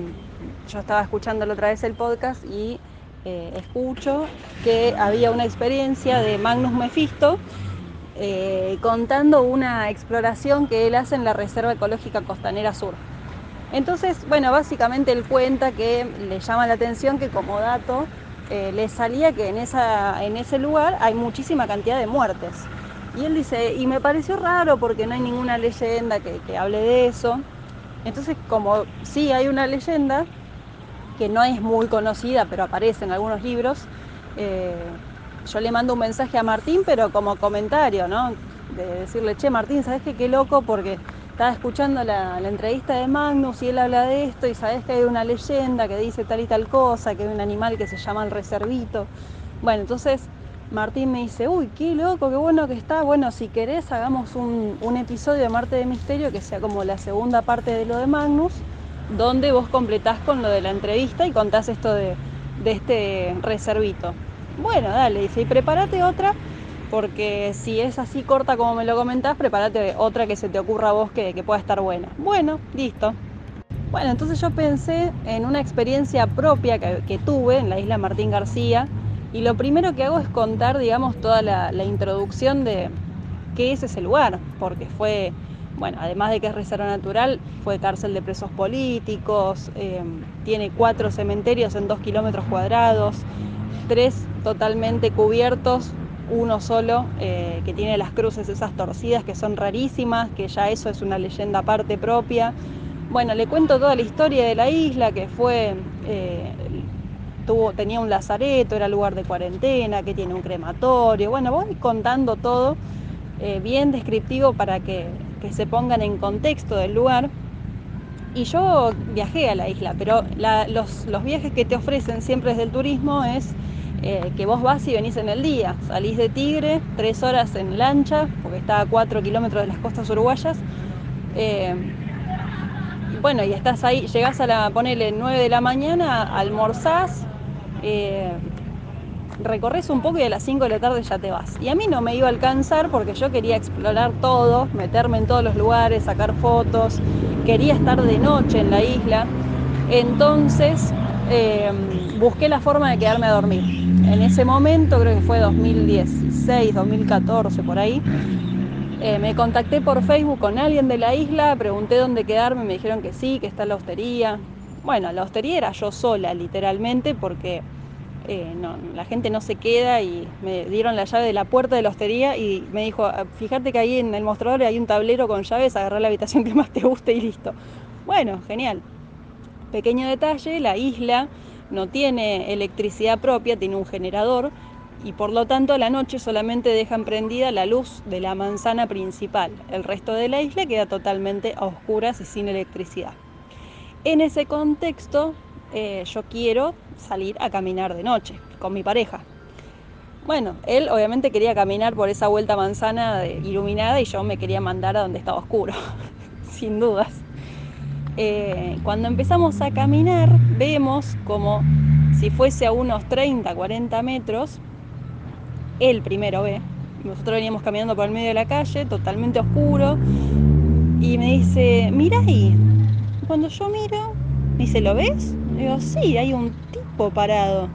yo estaba escuchando la otra vez el podcast y eh, escucho que había una experiencia de Magnus Mephisto eh, contando una exploración que él hace en la Reserva Ecológica Costanera Sur. Entonces, bueno, básicamente él cuenta que le llama la atención que como dato eh, le salía que en, esa, en ese lugar hay muchísima cantidad de muertes. Y él dice, y me pareció raro porque no hay ninguna leyenda que, hable de eso. Entonces, como sí hay una leyenda, que no es muy conocida, pero aparece en algunos libros, eh, yo le mando un mensaje a Martín, pero como comentario, ¿no? De decirle, che, Martín, ¿sabes qué? Qué loco porque estaba escuchando la, entrevista de Magnus y él habla de esto y sabes que hay una leyenda que dice tal y tal cosa, que hay un animal que se llama el reservito. Bueno, entonces Martín me dice, uy, qué loco, qué bueno que está. Bueno, si querés, hagamos un, episodio de Marte de Misterio que sea como la segunda parte de lo de Magnus, donde vos completás con lo de la entrevista y contás esto de, este reservito. Bueno, dale, dice, y prepárate otra porque si es así corta como me lo comentás, prepárate otra que se te ocurra a vos que, pueda estar buena. Bueno, listo. Bueno, entonces yo pensé en una experiencia propia que, tuve en la isla Martín García y lo primero que hago es contar, digamos, toda la, introducción de qué es ese lugar, porque fue, bueno, además de que es reserva natural, fue cárcel de presos políticos, eh, tiene cuatro cementerios en dos kilómetros cuadrados, tres totalmente cubiertos, uno solo, eh, que tiene las cruces esas torcidas que son rarísimas, que ya eso es una leyenda aparte propia. Bueno, le cuento toda la historia de la isla, que fue, eh, tuvo, tenía un lazareto, era lugar de cuarentena, que tiene un crematorio. Bueno, voy contando todo bien descriptivo para que, que, se pongan en contexto del lugar. Y yo viajé a la isla, pero los, los viajes que te ofrecen siempre desde el turismo es eh, que vos vas y venís en el día. Salís de Tigre, tres horas en lancha, porque está a cuatro kilómetros de las costas uruguayas. Eh, bueno, y estás ahí, llegás a la, ponele 9 de la mañana, almorzás, eh, recorres un poco y a las 5 de la tarde ya te vas. Y a mí no me iba a alcanzar porque yo quería explorar todo, meterme en todos los lugares, sacar fotos, quería estar de noche en la isla. Entonces busqué la forma de quedarme a dormir en ese momento, creo que fue 2016, 2014, por ahí, eh, me contacté por Facebook con alguien de la isla, pregunté dónde quedarme, me dijeron que sí, que está la hostería. Bueno, la hostería era yo sola, literalmente, porque eh, la gente no se queda y me dieron la llave de la puerta de la hostería y me dijo, ah, fíjate que ahí en el mostrador hay un tablero con llaves, agarrá la habitación que más te guste y listo. Bueno, genial. Pequeño detalle, la isla no tiene electricidad propia, tiene un generador y por lo tanto a la noche solamente dejan prendida la luz de la manzana principal. El resto de la isla queda totalmente a oscuras y sin electricidad. En ese contexto eh, yo quiero salir a caminar de noche con mi pareja. Bueno, él obviamente quería caminar por esa vuelta manzana iluminada y yo me quería mandar a donde estaba oscuro, sin dudas. Eh, cuando empezamos a caminar vemos como si fuese a unos 30, 40 metros, él primero ve, nosotros veníamos caminando por el medio de la calle, totalmente oscuro, y me dice, mira ahí. Cuando yo miro, me dice, ¿lo ves? digo, sí, hay un tipo parado.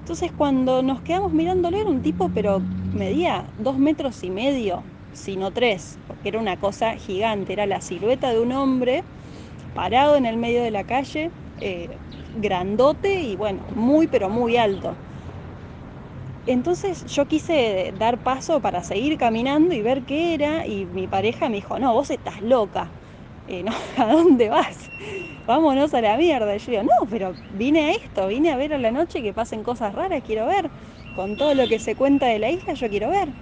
Entonces cuando nos quedamos mirándolo era un tipo, pero medía dos metros y medio, sino tres, porque era una cosa gigante, era la silueta de un hombre parado en el medio de la calle, eh, grandote y bueno, muy pero muy alto. Entonces yo quise dar paso para seguir caminando y ver qué era y mi pareja me dijo, no, vos estás loca, eh, ¿a dónde vas? Vámonos a la mierda. Y yo digo, no, pero vine a esto, vine a ver a la noche que pasen cosas raras, quiero ver. Con todo lo que se cuenta de la isla, yo quiero ver.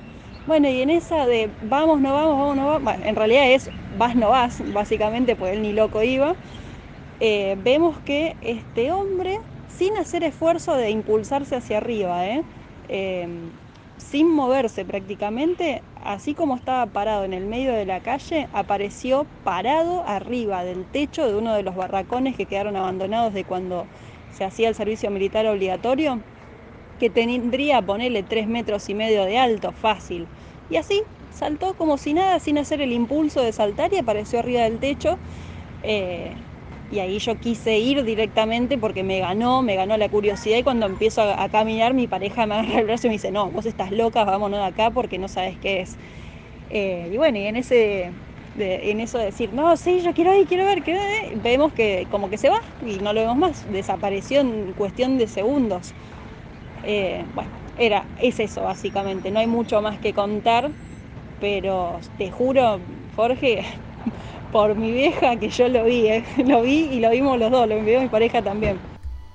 Bueno, y en esa de vamos, no vamos, vamos, no vamos, en realidad es vas, no vas, básicamente, pues él ni loco iba, eh, vemos que este hombre, sin hacer esfuerzo de impulsarse hacia arriba, ¿eh? Sin moverse prácticamente, así como estaba parado en el medio de la calle, apareció parado arriba del techo de uno de los barracones que quedaron abandonados de cuando se hacía el servicio militar obligatorio que tendría, ponerle tres metros y medio de alto, fácil. Y así saltó como si nada, sin hacer el impulso de saltar y apareció arriba del techo. Eh, y ahí yo quise ir directamente porque me ganó, me ganó la curiosidad y cuando empiezo a, caminar mi pareja me agarra el brazo y me dice, no, vos estás loca, vámonos de acá porque no sabes qué es. Eh, y bueno, y en ese en eso de decir, no, sí, yo quiero ir, quiero ver, quiero vemos que como que se va y no lo vemos más, desapareció en cuestión de segundos. Eh, bueno, era, es eso básicamente, no hay mucho más que contar, pero te juro, Jorge, por mi vieja que yo lo vi, eh, lo vi y lo vimos los dos, lo envió mi pareja también.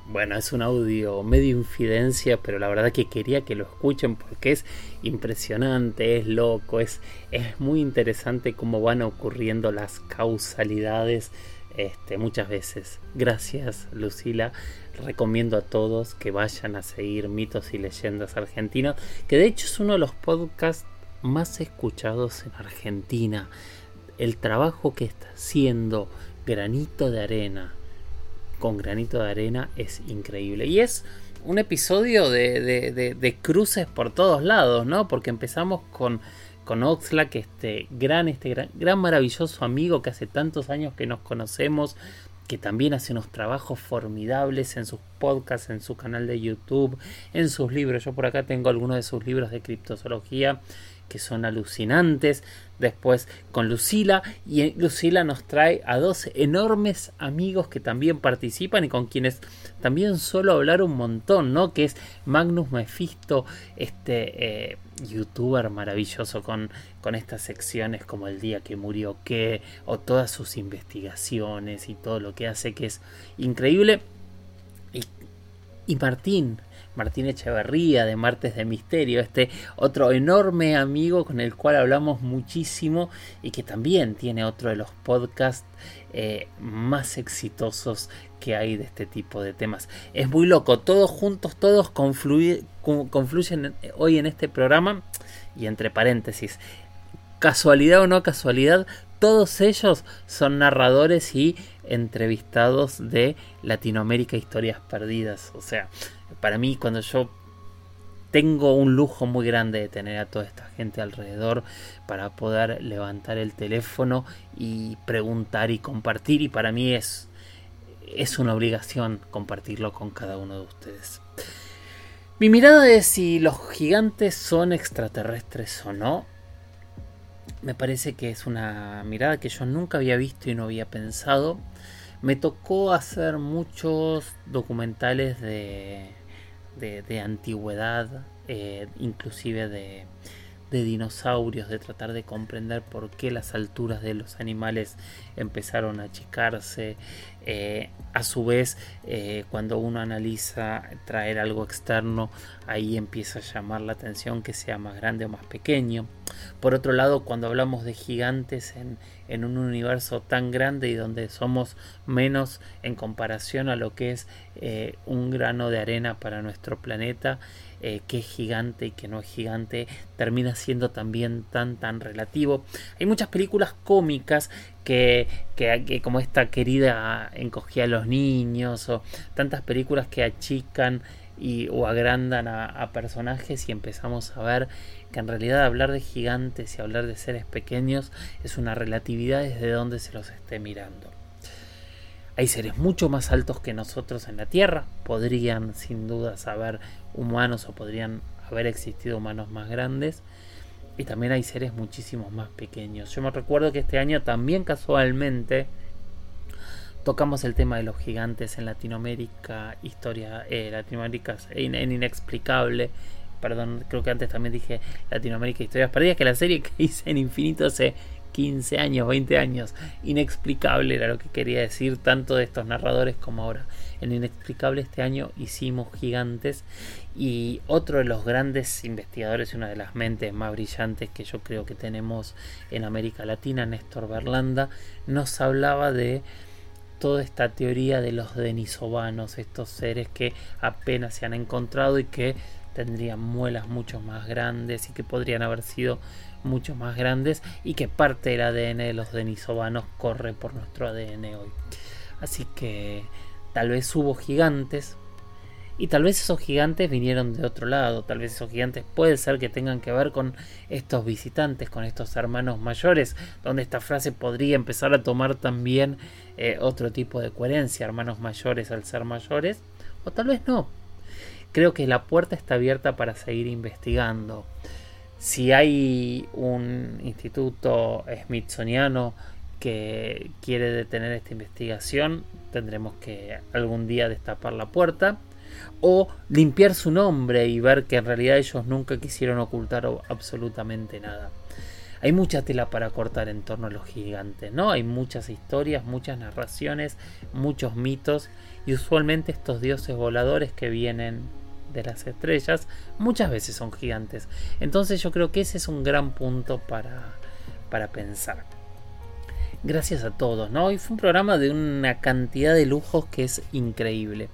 Bueno, es un audio medio infidencia, pero la verdad que quería que lo escuchen porque es impresionante, es loco, es, es muy interesante cómo van ocurriendo las causalidades este, muchas veces. Gracias, Lucila recomiendo a todos que vayan a seguir mitos y leyendas argentinos, que de hecho es uno de los podcasts más escuchados en Argentina. El trabajo que está haciendo Granito de Arena con Granito de Arena es increíble. Y es un episodio de, cruces por todos lados, ¿no? Porque empezamos con, con Oxlack, este gran, este gran, gran maravilloso amigo que hace tantos años que nos conocemos, que también hace unos trabajos formidables en sus podcasts, en su canal de YouTube, en sus libros. Yo por acá tengo algunos de sus libros de criptozoología que son alucinantes. Después con Lucila y Lucila nos trae a dos enormes amigos que también participan y con quienes también suelo hablar un montón, ¿no? Que es Magnus Mephisto, este eh, youtuber maravilloso con, con estas secciones como el día que murió que o todas sus investigaciones y todo lo que hace que es increíble. Y, y Martín, Martín Echeverría de Martes de Misterio, este otro enorme amigo con el cual hablamos muchísimo y que también tiene otro de los podcasts eh, más exitosos que hay de este tipo de temas. Es muy loco, todos juntos, todos confluyen hoy en este programa y entre paréntesis, casualidad o no casualidad, todos ellos son narradores y entrevistados de Latinoamérica Historias Perdidas. O sea, para mí cuando yo tengo un lujo muy grande de tener a toda esta gente alrededor para poder levantar el teléfono y preguntar y compartir y para mí es es una obligación compartirlo con cada uno de ustedes. Mi mirada es si los gigantes son extraterrestres o no. Me parece que es una mirada que yo nunca había visto y no había pensado. Me tocó hacer muchos documentales de de, antigüedad, eh, inclusive de, de dinosaurios, de tratar de comprender por qué las alturas de los animales empezaron a achicarse. Eh, a su vez, eh, cuando uno analiza traer algo externo, ahí empieza a llamar la atención que sea más grande o más pequeño. Por otro lado, cuando hablamos de gigantes en, en un universo tan grande y donde somos menos en comparación a lo que es eh, un grano de arena para nuestro planeta, eh, que es gigante y que no es gigante, termina siendo también tan tan relativo. Hay muchas películas cómicas que, que, como esta querida encogía a los niños o tantas películas que achican y, o agrandan a, personajes y empezamos a ver que en realidad hablar de gigantes y hablar de seres pequeños es una relatividad desde donde se los esté mirando. Hay seres mucho más altos que nosotros en la Tierra, podrían sin duda haber humanos o podrían haber existido humanos más grandes, y también hay seres muchísimos más pequeños. Yo me recuerdo que este año también casualmente tocamos el tema de los gigantes en Latinoamérica, historia eh, Latinoamérica en, en, inexplicable. Perdón, creo que antes también dije Latinoamérica Historias Perdidas, que la serie que hice en Infinito se 15 años, 20 años. Inexplicable era lo que quería decir tanto de estos narradores como ahora. En Inexplicable este año hicimos Gigantes y otro de los grandes investigadores una de las mentes más brillantes que yo creo que tenemos en América Latina, Néstor Berlanda, nos hablaba de toda esta teoría de los denisovanos, estos seres que apenas se han encontrado y que tendrían muelas mucho más grandes y que podrían haber sido mucho más grandes y que parte del ADN de los denisovanos corre por nuestro ADN hoy. Así que tal vez hubo gigantes y tal vez esos gigantes vinieron de otro lado, tal vez esos gigantes puede ser que tengan que ver con estos visitantes, con estos hermanos mayores, donde esta frase podría empezar a tomar también eh, otro tipo de coherencia, hermanos mayores al ser mayores, o tal vez no. Creo que la puerta está abierta para seguir investigando si hay un instituto smithsoniano que quiere detener esta investigación, tendremos que algún día destapar la puerta o limpiar su nombre y ver que en realidad ellos nunca quisieron ocultar absolutamente nada. Hay mucha tela para cortar en torno a los gigantes, ¿no? Hay muchas historias, muchas narraciones, muchos mitos y usualmente estos dioses voladores que vienen de las estrellas muchas veces son gigantes. Entonces yo creo que ese es un gran punto para, para pensar. Gracias a todos, ¿no? Hoy fue un programa de una cantidad de lujos que es increíble.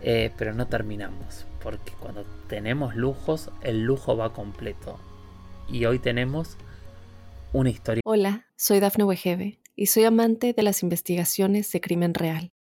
Eh, pero no terminamos, porque cuando tenemos lujos, el lujo va completo. Y hoy tenemos una historia. Hola, soy Dafne Wegebe y soy amante de las investigaciones de crimen real.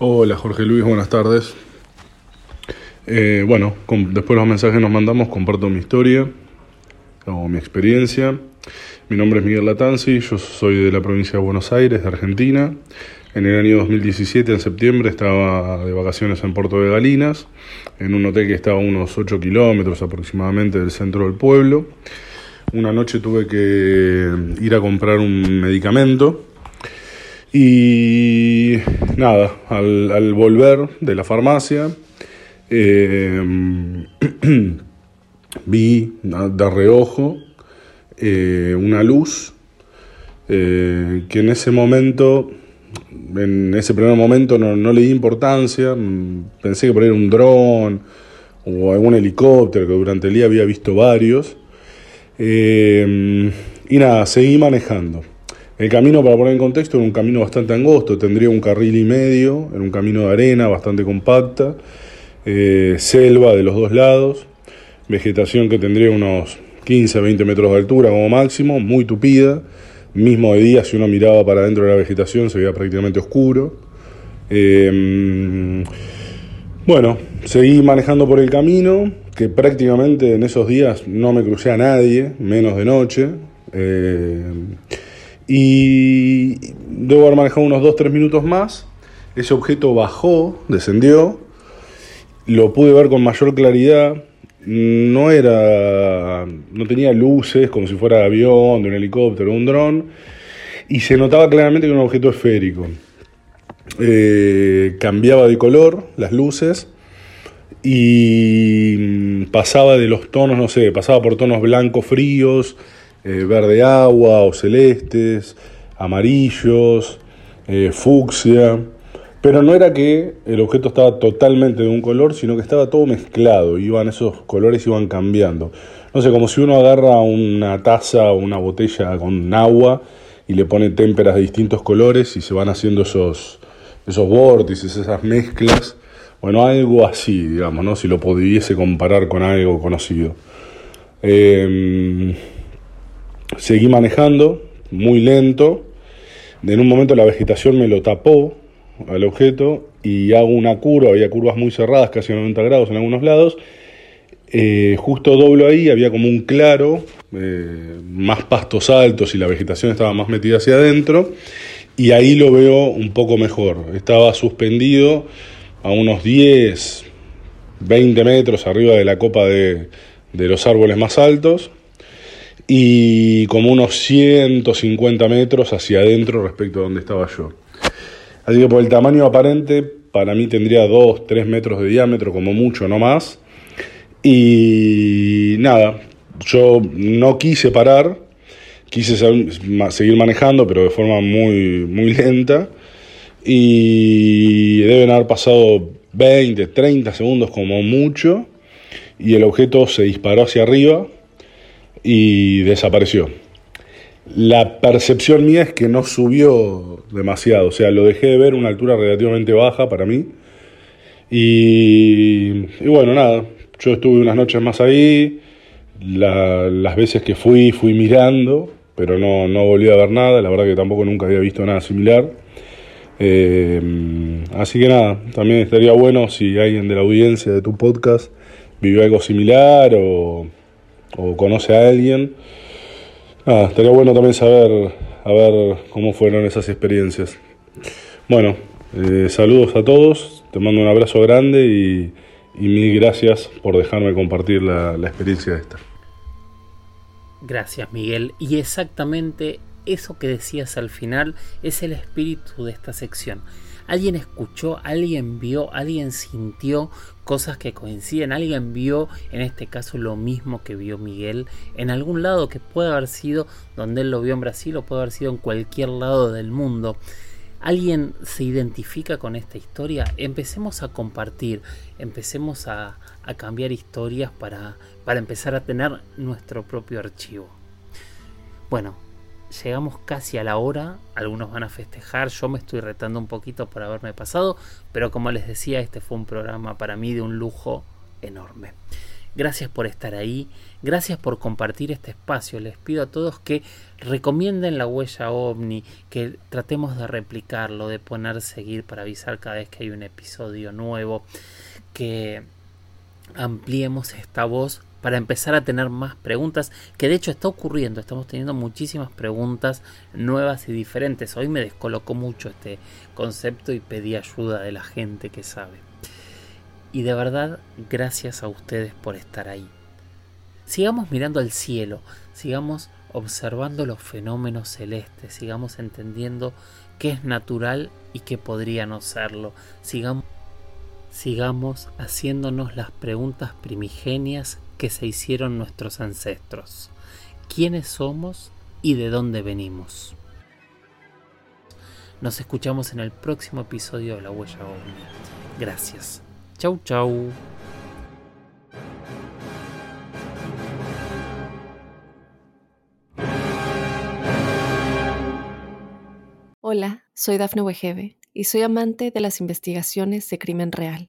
Hola Jorge Luis, buenas tardes. Eh, bueno, después de los mensajes nos mandamos, comparto mi historia o mi experiencia. Mi nombre es Miguel Latanzi, yo soy de la provincia de Buenos Aires, de Argentina. En el año 2017, en septiembre, estaba de vacaciones en Puerto de Galinas, en un hotel que estaba a unos 8 kilómetros aproximadamente del centro del pueblo. Una noche tuve que ir a comprar un medicamento y nada, al, volver de la farmacia, eh, vi de reojo eh, una luz eh, que en ese momento en ese primer momento no, le di importancia, mm, pensé que era un dron o algún helicóptero, que durante el día había visto varios. Eh, y nada, seguí manejando. El camino, para poner en contexto, era un camino bastante angosto, tendría un carril y medio, era un camino de arena bastante compacta, eh, selva de los dos lados, vegetación que tendría unos 15 20 metros de altura como máximo, muy tupida mismo de día, si uno miraba para dentro de la vegetación, se veía prácticamente oscuro. Eh, bueno, seguí manejando por el camino, que prácticamente en esos días no me crucé a nadie, menos de noche. Eh, y debo haber manejado unos 2-3 minutos más. Ese objeto bajó, descendió. Lo pude ver con mayor claridad no era, no tenía luces como si fuera de avión, de un helicóptero, un dron, y se notaba claramente que era un objeto esférico. Eh, cambiaba de color las luces y pasaba de los tonos, no sé, pasaba por tonos blancos fríos, eh, verde agua o celestes, amarillos, eh, fucsia. Pero no era que el objeto estaba totalmente de un color, sino que estaba todo mezclado, iban esos colores iban cambiando. No sé, como si uno agarra una taza o una botella con agua y le pone témperas de distintos colores y se van haciendo esos, esos vórtices, esas mezclas. Bueno, algo así, digamos, ¿no? Si lo pudiese comparar con algo conocido. Em, seguí manejando, muy lento. En un momento la vegetación me lo tapó, al objeto y hago una curva, había curvas muy cerradas, casi a 90 grados en algunos lados. Eh, justo doblo ahí, había como un claro, eh, más pastos altos y la vegetación estaba más metida hacia adentro. Y ahí lo veo un poco mejor. Estaba suspendido a unos 10, 20 metros arriba de la copa de los árboles más altos y como unos 150 metros hacia adentro respecto a donde estaba yo. Así que por el tamaño aparente, para mí tendría 2, 3 metros de diámetro, como mucho, no más. Y nada, yo no quise parar, quise seguir manejando, pero de forma muy, muy lenta. Y deben haber pasado 20, 30 segundos como mucho. Y el objeto se disparó hacia arriba y desapareció. La percepción mía es que no subió demasiado, o sea, lo dejé de ver a una altura relativamente baja para mí. Y, bueno, nada, yo estuve unas noches más ahí, las veces que fui, fui mirando, pero no, no volví a ver nada, la verdad que tampoco nunca había visto nada similar. Eh, así que nada, también estaría bueno si alguien de la audiencia de tu podcast vivió algo similar o, o conoce a alguien Ah, estaría bueno también saber a ver cómo fueron esas experiencias. Bueno, eh, saludos a todos, te mando un abrazo grande y, mil gracias por dejarme compartir la, la experiencia esta. Gracias Miguel. Y exactamente eso que decías al final es el espíritu de esta sección. Alguien escuchó, alguien vio, alguien sintió cosas que coinciden, alguien vio en este caso lo mismo que vio Miguel en algún lado que puede haber sido donde él lo vio en Brasil o puede haber sido en cualquier lado del mundo. ¿Alguien se identifica con esta historia? Empecemos a compartir, empecemos a, a cambiar historias para, para empezar a tener nuestro propio archivo. Bueno, llegamos casi a la hora, algunos van a festejar, yo me estoy retando un poquito por haberme pasado, pero como les decía, este fue un programa para mí de un lujo enorme. Gracias por estar ahí, gracias por compartir este espacio. Les pido a todos que recomienden la huella ovni, que tratemos de replicarlo, de poner seguir para avisar cada vez que hay un episodio nuevo, que ampliemos esta voz para empezar a tener más preguntas, que de hecho está ocurriendo, estamos teniendo muchísimas preguntas nuevas y diferentes. Hoy me descolocó mucho este concepto y pedí ayuda de la gente que sabe. Y de verdad, gracias a ustedes por estar ahí. Sigamos mirando al cielo, sigamos observando los fenómenos celestes, sigamos entendiendo qué es natural y qué podría no serlo, sigamos, sigamos haciéndonos las preguntas primigenias que se hicieron nuestros ancestros. ¿Quiénes somos y de dónde venimos? Nos escuchamos en el próximo episodio de La Huella OVNI. Gracias. Chau, chau. Hola, soy Dafne Wegebe y soy amante de las investigaciones de crimen real.